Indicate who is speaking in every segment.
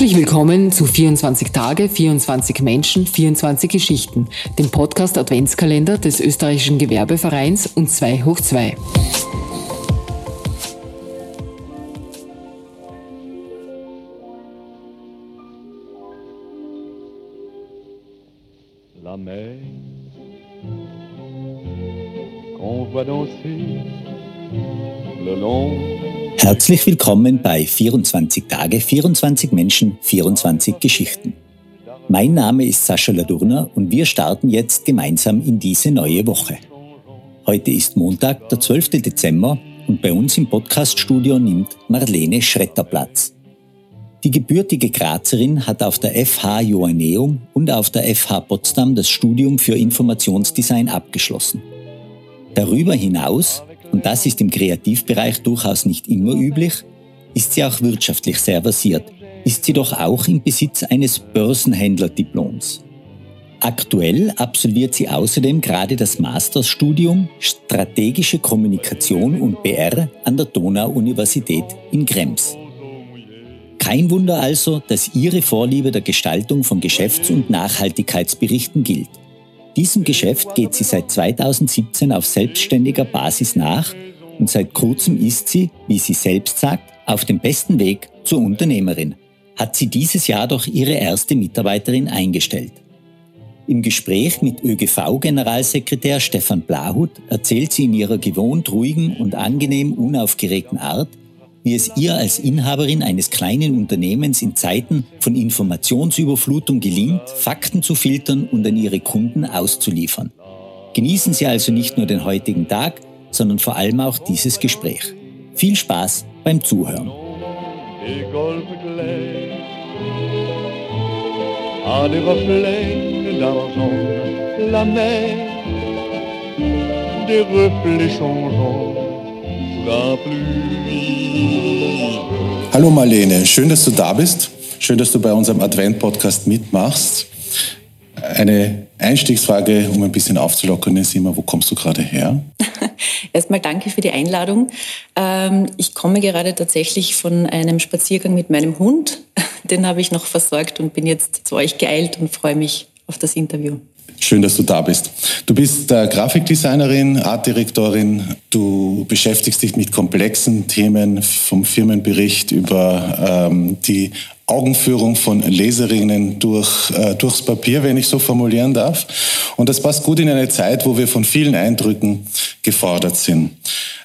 Speaker 1: Herzlich willkommen zu 24 Tage, 24 Menschen, 24 Geschichten, dem Podcast Adventskalender des österreichischen Gewerbevereins und 2 hoch 2. La mer, qu'on voit danser le long Herzlich willkommen bei 24 Tage, 24 Menschen, 24 Geschichten. Mein Name ist Sascha Ladurner und wir starten jetzt gemeinsam in diese neue Woche. Heute ist Montag, der 12. Dezember und bei uns im Podcaststudio nimmt Marlene Schretter Platz. Die gebürtige Grazerin hat auf der FH Joanneum und auf der FH Potsdam das Studium für Informationsdesign abgeschlossen. Darüber hinaus und das ist im Kreativbereich durchaus nicht immer üblich, ist sie auch wirtschaftlich sehr versiert, ist sie doch auch im Besitz eines Börsenhändlerdiploms. Aktuell absolviert sie außerdem gerade das Masterstudium Strategische Kommunikation und BR an der Donau-Universität in Krems. Kein Wunder also, dass ihre Vorliebe der Gestaltung von Geschäfts- und Nachhaltigkeitsberichten gilt. Diesem Geschäft geht sie seit 2017 auf selbstständiger Basis nach und seit kurzem ist sie, wie sie selbst sagt, auf dem besten Weg zur Unternehmerin. Hat sie dieses Jahr doch ihre erste Mitarbeiterin eingestellt. Im Gespräch mit ÖGV-Generalsekretär Stefan Blahut erzählt sie in ihrer gewohnt ruhigen und angenehm unaufgeregten Art, wie es ihr als Inhaberin eines kleinen Unternehmens in Zeiten von Informationsüberflutung gelingt, Fakten zu filtern und an ihre Kunden auszuliefern. Genießen Sie also nicht nur den heutigen Tag, sondern vor allem auch dieses Gespräch. Viel Spaß beim Zuhören. des reflets changeants la pluie.
Speaker 2: Hallo Marlene, schön, dass du da bist. Schön, dass du bei unserem Advent-Podcast mitmachst. Eine Einstiegsfrage, um ein bisschen aufzulockern, ist immer, wo kommst du gerade her?
Speaker 3: Erstmal danke für die Einladung. Ähm, ich komme gerade tatsächlich von einem Spaziergang mit meinem Hund. Den habe ich noch versorgt und bin jetzt zu euch geeilt und freue mich auf das Interview.
Speaker 2: Schön, dass du da bist. Du bist äh, Grafikdesignerin, Artdirektorin. Du beschäftigst dich mit komplexen Themen vom Firmenbericht über ähm, die Augenführung von Leserinnen durch, äh, durchs Papier, wenn ich so formulieren darf. Und das passt gut in eine Zeit, wo wir von vielen Eindrücken gefordert sind.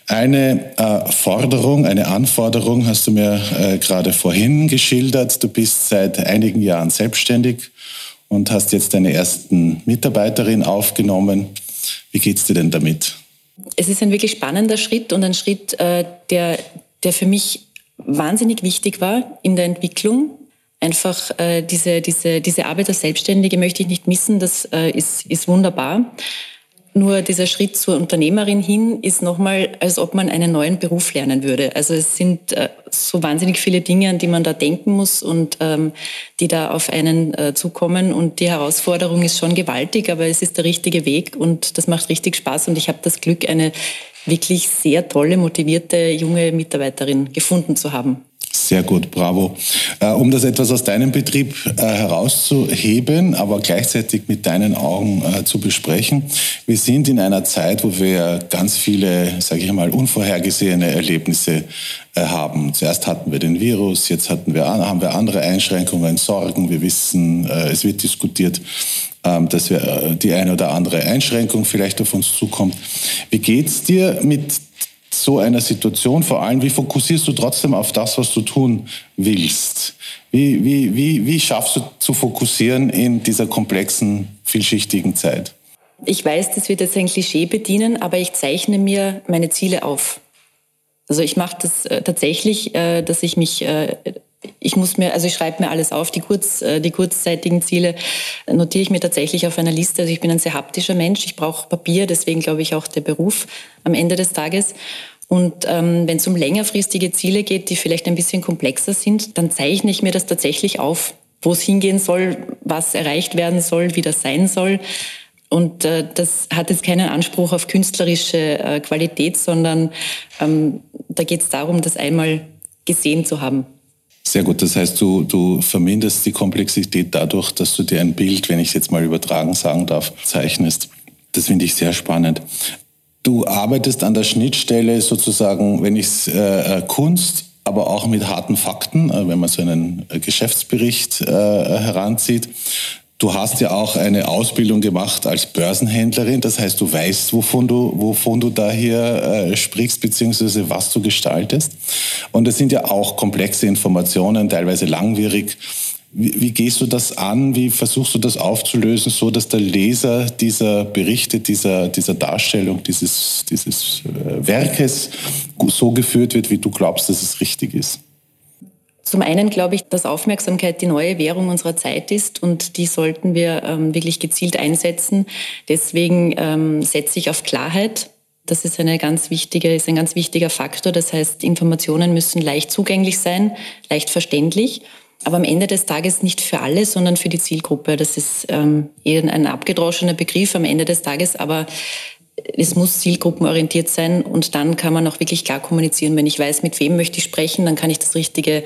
Speaker 2: Eine äh, Forderung, eine Anforderung hast du mir äh, gerade vorhin geschildert. Du bist seit einigen Jahren selbstständig und hast jetzt deine ersten Mitarbeiterin aufgenommen. Wie geht's dir denn damit?
Speaker 3: Es ist ein wirklich spannender Schritt und ein Schritt, äh, der, der für mich wahnsinnig wichtig war in der Entwicklung. Einfach äh, diese, diese, diese Arbeit als Selbstständige möchte ich nicht missen, das äh, ist, ist wunderbar. Nur dieser Schritt zur Unternehmerin hin ist nochmal, als ob man einen neuen Beruf lernen würde. Also es sind äh, so wahnsinnig viele Dinge, an die man da denken muss und ähm, die da auf einen äh, zukommen. Und die Herausforderung ist schon gewaltig, aber es ist der richtige Weg und das macht richtig Spaß. Und ich habe das Glück, eine wirklich sehr tolle, motivierte junge Mitarbeiterin gefunden zu haben.
Speaker 2: Sehr gut, bravo. Äh, um das etwas aus deinem Betrieb äh, herauszuheben, aber gleichzeitig mit deinen Augen äh, zu besprechen. Wir sind in einer Zeit, wo wir ganz viele, sage ich mal, unvorhergesehene Erlebnisse haben. Zuerst hatten wir den Virus, jetzt hatten wir, haben wir andere Einschränkungen, Sorgen. Wir wissen, es wird diskutiert, ähm, dass wir die eine oder andere Einschränkung vielleicht auf uns zukommt. Wie geht's dir mit so einer Situation, vor allem, wie fokussierst du trotzdem auf das, was du tun willst? Wie, wie, wie, wie schaffst du zu fokussieren in dieser komplexen, vielschichtigen Zeit?
Speaker 3: Ich weiß, das wird jetzt ein Klischee bedienen, aber ich zeichne mir meine Ziele auf. Also ich mache das äh, tatsächlich, äh, dass ich mich, äh, ich muss mir, also ich schreibe mir alles auf, die, kurz, äh, die kurzzeitigen Ziele notiere ich mir tatsächlich auf einer Liste. Also ich bin ein sehr haptischer Mensch, ich brauche Papier, deswegen glaube ich auch der Beruf am Ende des Tages. Und ähm, wenn es um längerfristige Ziele geht, die vielleicht ein bisschen komplexer sind, dann zeichne ich mir das tatsächlich auf, wo es hingehen soll, was erreicht werden soll, wie das sein soll. Und äh, das hat jetzt keinen Anspruch auf künstlerische äh, Qualität, sondern ähm, da geht es darum, das einmal gesehen zu haben.
Speaker 2: Sehr gut. Das heißt, du, du verminderst die Komplexität dadurch, dass du dir ein Bild, wenn ich es jetzt mal übertragen sagen darf, zeichnest. Das finde ich sehr spannend. Du arbeitest an der Schnittstelle sozusagen, wenn ich es äh, äh, Kunst, aber auch mit harten Fakten, äh, wenn man so einen äh, Geschäftsbericht äh, heranzieht. Du hast ja auch eine Ausbildung gemacht als Börsenhändlerin, das heißt, du weißt, wovon du, wovon du da hier äh, sprichst, beziehungsweise was du gestaltest. Und es sind ja auch komplexe Informationen, teilweise langwierig. Wie, wie, gehst du das an? Wie versuchst du das aufzulösen, so dass der Leser dieser Berichte, dieser, dieser Darstellung, dieses, dieses äh, Werkes so geführt wird, wie du glaubst, dass es richtig ist?
Speaker 3: Zum einen glaube ich, dass Aufmerksamkeit die neue Währung unserer Zeit ist und die sollten wir ähm, wirklich gezielt einsetzen. Deswegen ähm, setze ich auf Klarheit. Das ist, eine ganz wichtige, ist ein ganz wichtiger Faktor. Das heißt, Informationen müssen leicht zugänglich sein, leicht verständlich, aber am Ende des Tages nicht für alle, sondern für die Zielgruppe. Das ist ähm, eher ein abgedroschener Begriff am Ende des Tages, aber es muss zielgruppenorientiert sein und dann kann man auch wirklich klar kommunizieren. Wenn ich weiß, mit wem möchte ich sprechen, dann kann ich das richtige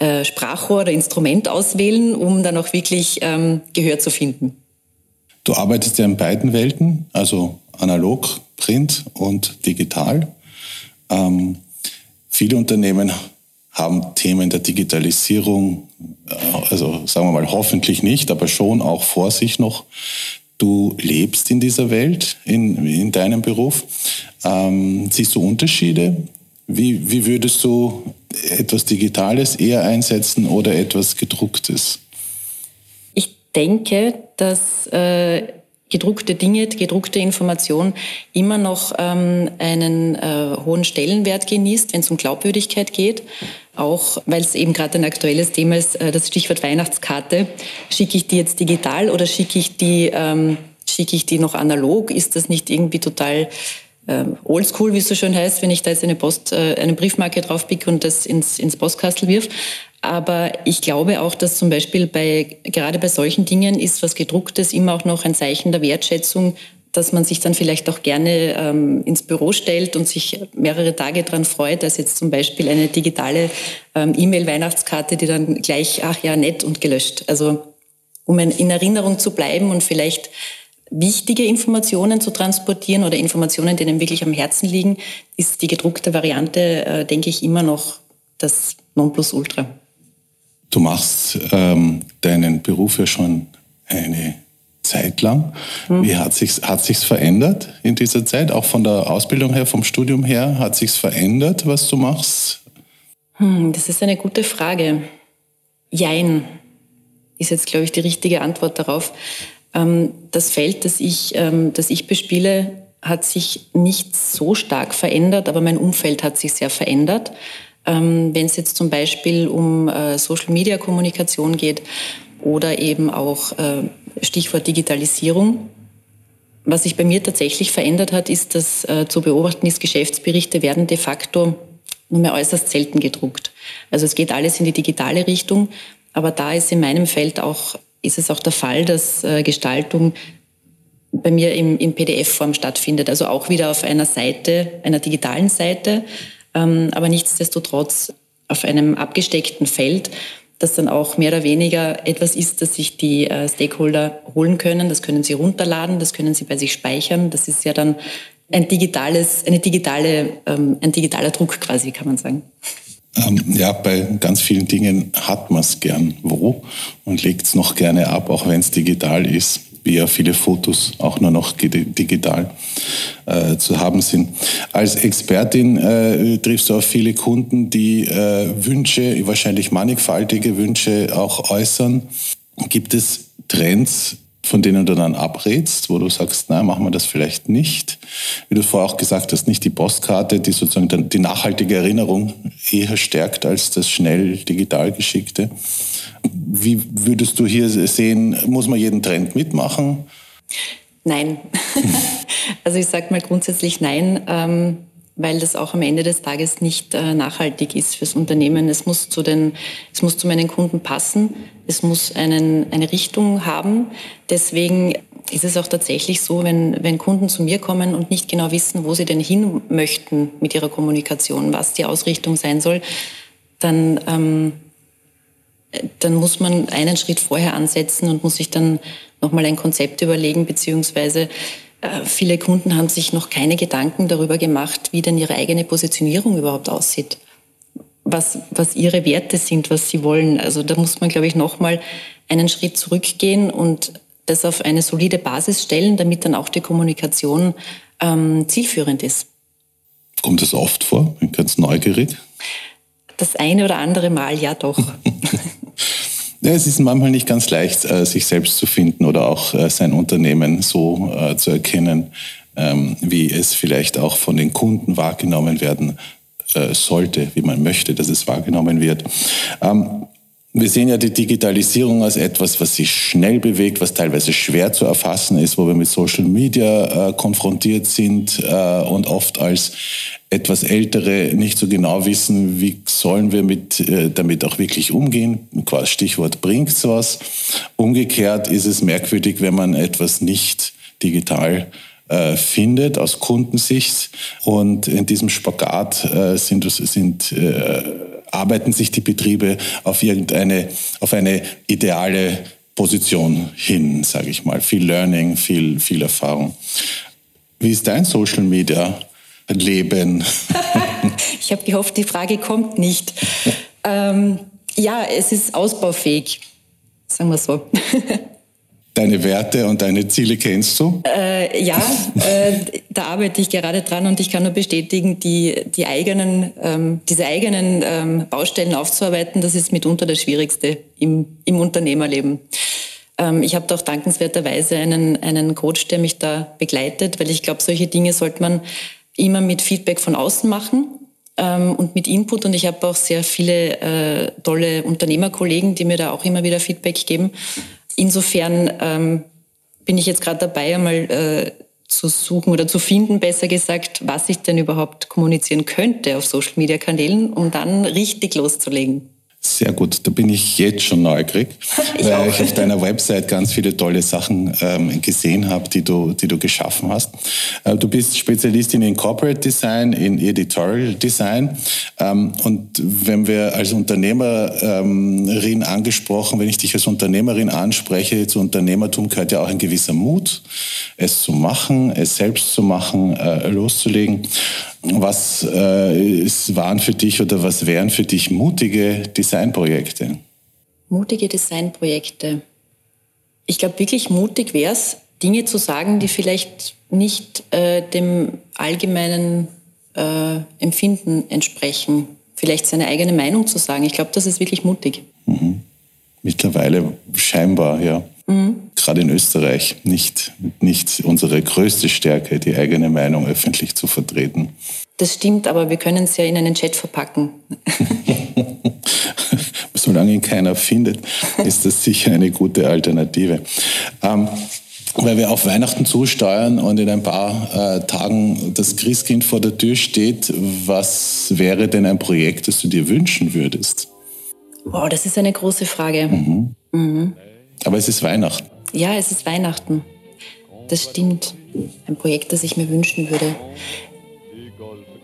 Speaker 3: äh, Sprachrohr oder Instrument auswählen, um dann auch wirklich ähm, Gehör zu finden.
Speaker 2: Du arbeitest ja in beiden Welten, also analog, Print und digital. Ähm, viele Unternehmen haben Themen der Digitalisierung, äh, also sagen wir mal hoffentlich nicht, aber schon auch vor sich noch. Du lebst in dieser Welt, in, in deinem Beruf. Ähm, siehst du Unterschiede? Wie, wie würdest du etwas Digitales eher einsetzen oder etwas Gedrucktes?
Speaker 3: Ich denke, dass äh, gedruckte Dinge, gedruckte Information immer noch ähm, einen äh, hohen Stellenwert genießt, wenn es um Glaubwürdigkeit geht. Auch weil es eben gerade ein aktuelles Thema ist, äh, das Stichwort Weihnachtskarte. Schicke ich die jetzt digital oder schicke ich die, ähm, schicke ich die noch analog? Ist das nicht irgendwie total oldschool, wie es so schön heißt, wenn ich da jetzt eine Post, äh, eine Briefmarke draufpicke und das ins, ins Postkastel wirf. Aber ich glaube auch, dass zum Beispiel bei, gerade bei solchen Dingen ist was gedrucktes immer auch noch ein Zeichen der Wertschätzung, dass man sich dann vielleicht auch gerne ähm, ins Büro stellt und sich mehrere Tage dran freut, als jetzt zum Beispiel eine digitale ähm, E-Mail-Weihnachtskarte, die dann gleich, ach ja, nett und gelöscht. Also um in Erinnerung zu bleiben und vielleicht wichtige Informationen zu transportieren oder Informationen, die einem wirklich am Herzen liegen, ist die gedruckte Variante, äh, denke ich, immer noch das Nonplusultra.
Speaker 2: Du machst ähm, deinen Beruf ja schon eine Zeit lang. Hm. Wie hat sich's hat sich's verändert in dieser Zeit? Auch von der Ausbildung her, vom Studium her, hat sich's verändert, was du machst?
Speaker 3: Hm, das ist eine gute Frage. Jein ist jetzt, glaube ich, die richtige Antwort darauf. Ähm, das Feld, das ich, ähm, das ich bespiele, hat sich nicht so stark verändert, aber mein Umfeld hat sich sehr verändert. Ähm, wenn es jetzt zum Beispiel um äh, Social-Media-Kommunikation geht oder eben auch äh, Stichwort Digitalisierung. Was sich bei mir tatsächlich verändert hat, ist, dass äh, zu beobachten ist, Geschäftsberichte werden de facto nur mehr äußerst selten gedruckt. Also es geht alles in die digitale Richtung, aber da ist in meinem Feld auch ist es auch der Fall, dass äh, Gestaltung bei mir im, im PDF-Form stattfindet, also auch wieder auf einer Seite, einer digitalen Seite, ähm, aber nichtsdestotrotz auf einem abgesteckten Feld, das dann auch mehr oder weniger etwas ist, das sich die äh, Stakeholder holen können. Das können sie runterladen, das können sie bei sich speichern. Das ist ja dann ein digitales, eine digitale, ähm, ein digitaler Druck quasi, kann man sagen.
Speaker 2: Ähm, ja, bei ganz vielen Dingen hat man es gern wo und legt es noch gerne ab, auch wenn es digital ist, wie ja viele Fotos auch nur noch digital äh, zu haben sind. Als Expertin äh, triffst du auf viele Kunden, die äh, Wünsche, wahrscheinlich mannigfaltige Wünsche auch äußern. Gibt es Trends, von denen du dann abrätst, wo du sagst, nein, machen wir das vielleicht nicht. Wie du vorher auch gesagt hast, nicht die Postkarte, die sozusagen die nachhaltige Erinnerung eher stärkt als das schnell digital geschickte. Wie würdest du hier sehen, muss man jeden Trend mitmachen?
Speaker 3: Nein. also ich sage mal grundsätzlich nein. Ähm weil das auch am Ende des Tages nicht äh, nachhaltig ist fürs Unternehmen. Es muss zu den, es muss zu meinen Kunden passen. Es muss einen, eine Richtung haben. Deswegen ist es auch tatsächlich so, wenn, wenn Kunden zu mir kommen und nicht genau wissen, wo sie denn hin möchten mit ihrer Kommunikation, was die Ausrichtung sein soll, dann ähm, dann muss man einen Schritt vorher ansetzen und muss sich dann nochmal ein Konzept überlegen, beziehungsweise äh, viele Kunden haben sich noch keine Gedanken darüber gemacht, wie denn ihre eigene Positionierung überhaupt aussieht, was, was ihre Werte sind, was sie wollen. Also da muss man, glaube ich, nochmal einen Schritt zurückgehen und das auf eine solide Basis stellen, damit dann auch die Kommunikation ähm, zielführend ist.
Speaker 2: Kommt das oft vor? Bin ganz neugierig.
Speaker 3: Das eine oder andere Mal ja doch.
Speaker 2: ja, es ist manchmal nicht ganz leicht, äh, sich selbst zu finden oder auch äh, sein Unternehmen so äh, zu erkennen, ähm, wie es vielleicht auch von den Kunden wahrgenommen werden sollte, wie man möchte, dass es wahrgenommen wird. Ähm, wir sehen ja die Digitalisierung als etwas, was sich schnell bewegt, was teilweise schwer zu erfassen ist, wo wir mit Social Media äh, konfrontiert sind äh, und oft als etwas Ältere nicht so genau wissen, wie sollen wir mit, äh, damit auch wirklich umgehen. Stichwort bringt's was. Umgekehrt ist es merkwürdig, wenn man etwas nicht digital äh, findet aus Kundensicht. Und in diesem Spagat äh, sind, sind äh, arbeiten sich die Betriebe auf irgendeine, auf eine ideale Position hin, sage ich mal. Viel Learning, viel, viel Erfahrung. Wie ist dein Social Media Leben?
Speaker 3: ich habe gehofft, die Frage kommt nicht. ähm, ja, es ist ausbaufähig, sagen wir so.
Speaker 2: deine Werte und deine Ziele kennst du?
Speaker 3: Äh, ja, äh, da arbeite ich gerade dran und ich kann nur bestätigen, die, die eigenen, ähm, diese eigenen ähm, Baustellen aufzuarbeiten, das ist mitunter das Schwierigste im, im Unternehmerleben. Ähm, ich habe doch dankenswerterweise einen, einen Coach, der mich da begleitet, weil ich glaube, solche Dinge sollte man immer mit Feedback von außen machen ähm, und mit Input. Und ich habe auch sehr viele äh, tolle Unternehmerkollegen, die mir da auch immer wieder Feedback geben. Insofern ähm, bin ich jetzt gerade dabei, einmal äh, zu suchen oder zu finden, besser gesagt, was ich denn überhaupt kommunizieren könnte auf Social-Media-Kanälen, um dann richtig loszulegen.
Speaker 2: Sehr gut, da bin ich jetzt schon neugierig, ich weil auch. ich auf deiner Website ganz viele tolle Sachen ähm, gesehen habe, die du, die du geschaffen hast. Äh, du bist Spezialistin in Corporate Design, in Editorial Design. Ähm, und wenn wir als Unternehmerin angesprochen, wenn ich dich als Unternehmerin anspreche, zu Unternehmertum gehört ja auch ein gewisser Mut, es zu machen, es selbst zu machen, äh, loszulegen. Was äh, ist, waren für dich oder was wären für dich mutige Designprojekte?
Speaker 3: Mutige Designprojekte. Ich glaube, wirklich mutig wäre es, Dinge zu sagen, die vielleicht nicht äh, dem allgemeinen äh, Empfinden entsprechen. Vielleicht seine eigene Meinung zu sagen. Ich glaube, das ist wirklich mutig.
Speaker 2: Mhm. Mittlerweile scheinbar, ja. Mhm. Gerade in Österreich nicht, nicht unsere größte Stärke, die eigene Meinung öffentlich zu vertreten.
Speaker 3: Das stimmt, aber wir können es ja in einen Chat verpacken.
Speaker 2: Solange ihn keiner findet, ist das sicher eine gute Alternative. Ähm, weil wir auf Weihnachten zusteuern und in ein paar äh, Tagen das Christkind vor der Tür steht, was wäre denn ein Projekt, das du dir wünschen würdest?
Speaker 3: Wow, das ist eine große Frage. Mhm.
Speaker 2: Mhm. Aber es ist Weihnachten.
Speaker 3: Ja, es ist Weihnachten. Das stimmt. Ein Projekt, das ich mir wünschen würde.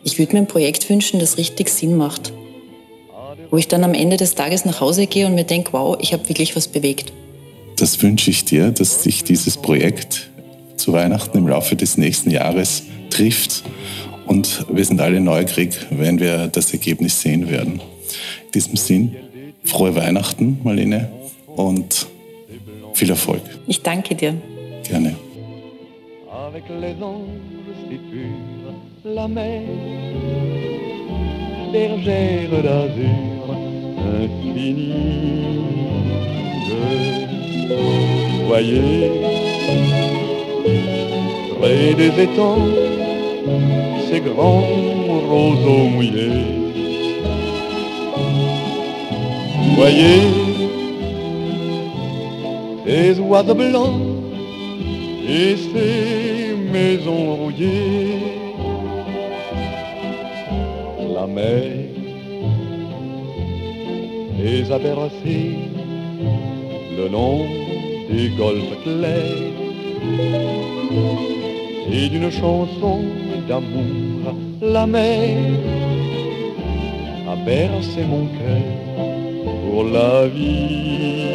Speaker 3: Ich würde mir ein Projekt wünschen, das richtig Sinn macht. Wo ich dann am Ende des Tages nach Hause gehe und mir denke, wow, ich habe wirklich was bewegt.
Speaker 2: Das wünsche ich dir, dass sich dieses Projekt zu Weihnachten im Laufe des nächsten Jahres trifft. Und wir sind alle neugierig, wenn wir das Ergebnis sehen werden. In diesem Sinn, frohe Weihnachten, Marlene, und viel Erfolg.
Speaker 3: Ich danke dir.
Speaker 2: Gerne.
Speaker 4: la mer, bergère d'azur infinie. Voyez, près des étangs, ces grands roseaux mouillés. Voyez, ces oiseaux blancs et ces maisons rouillées. La mer les a bercés le long des golfes clairs. Et d'une chanson d'amour la mer a bercé mon cœur pour la vie,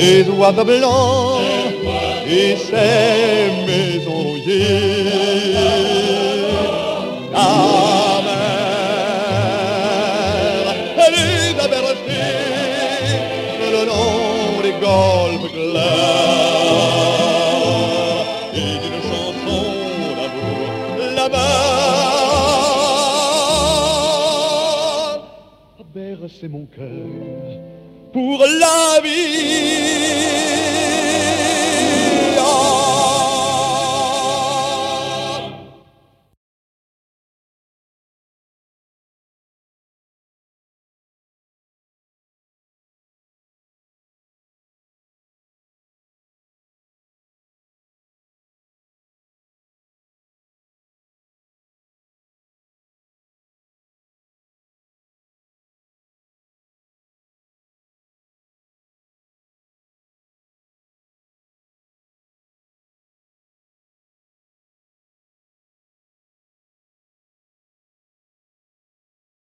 Speaker 4: ces oiseaux blancs et ces maisons rouillées. La mer, elle les a bercées le long des golfes clairs et d'une chanson d'amour là-bas. c'est mon cœur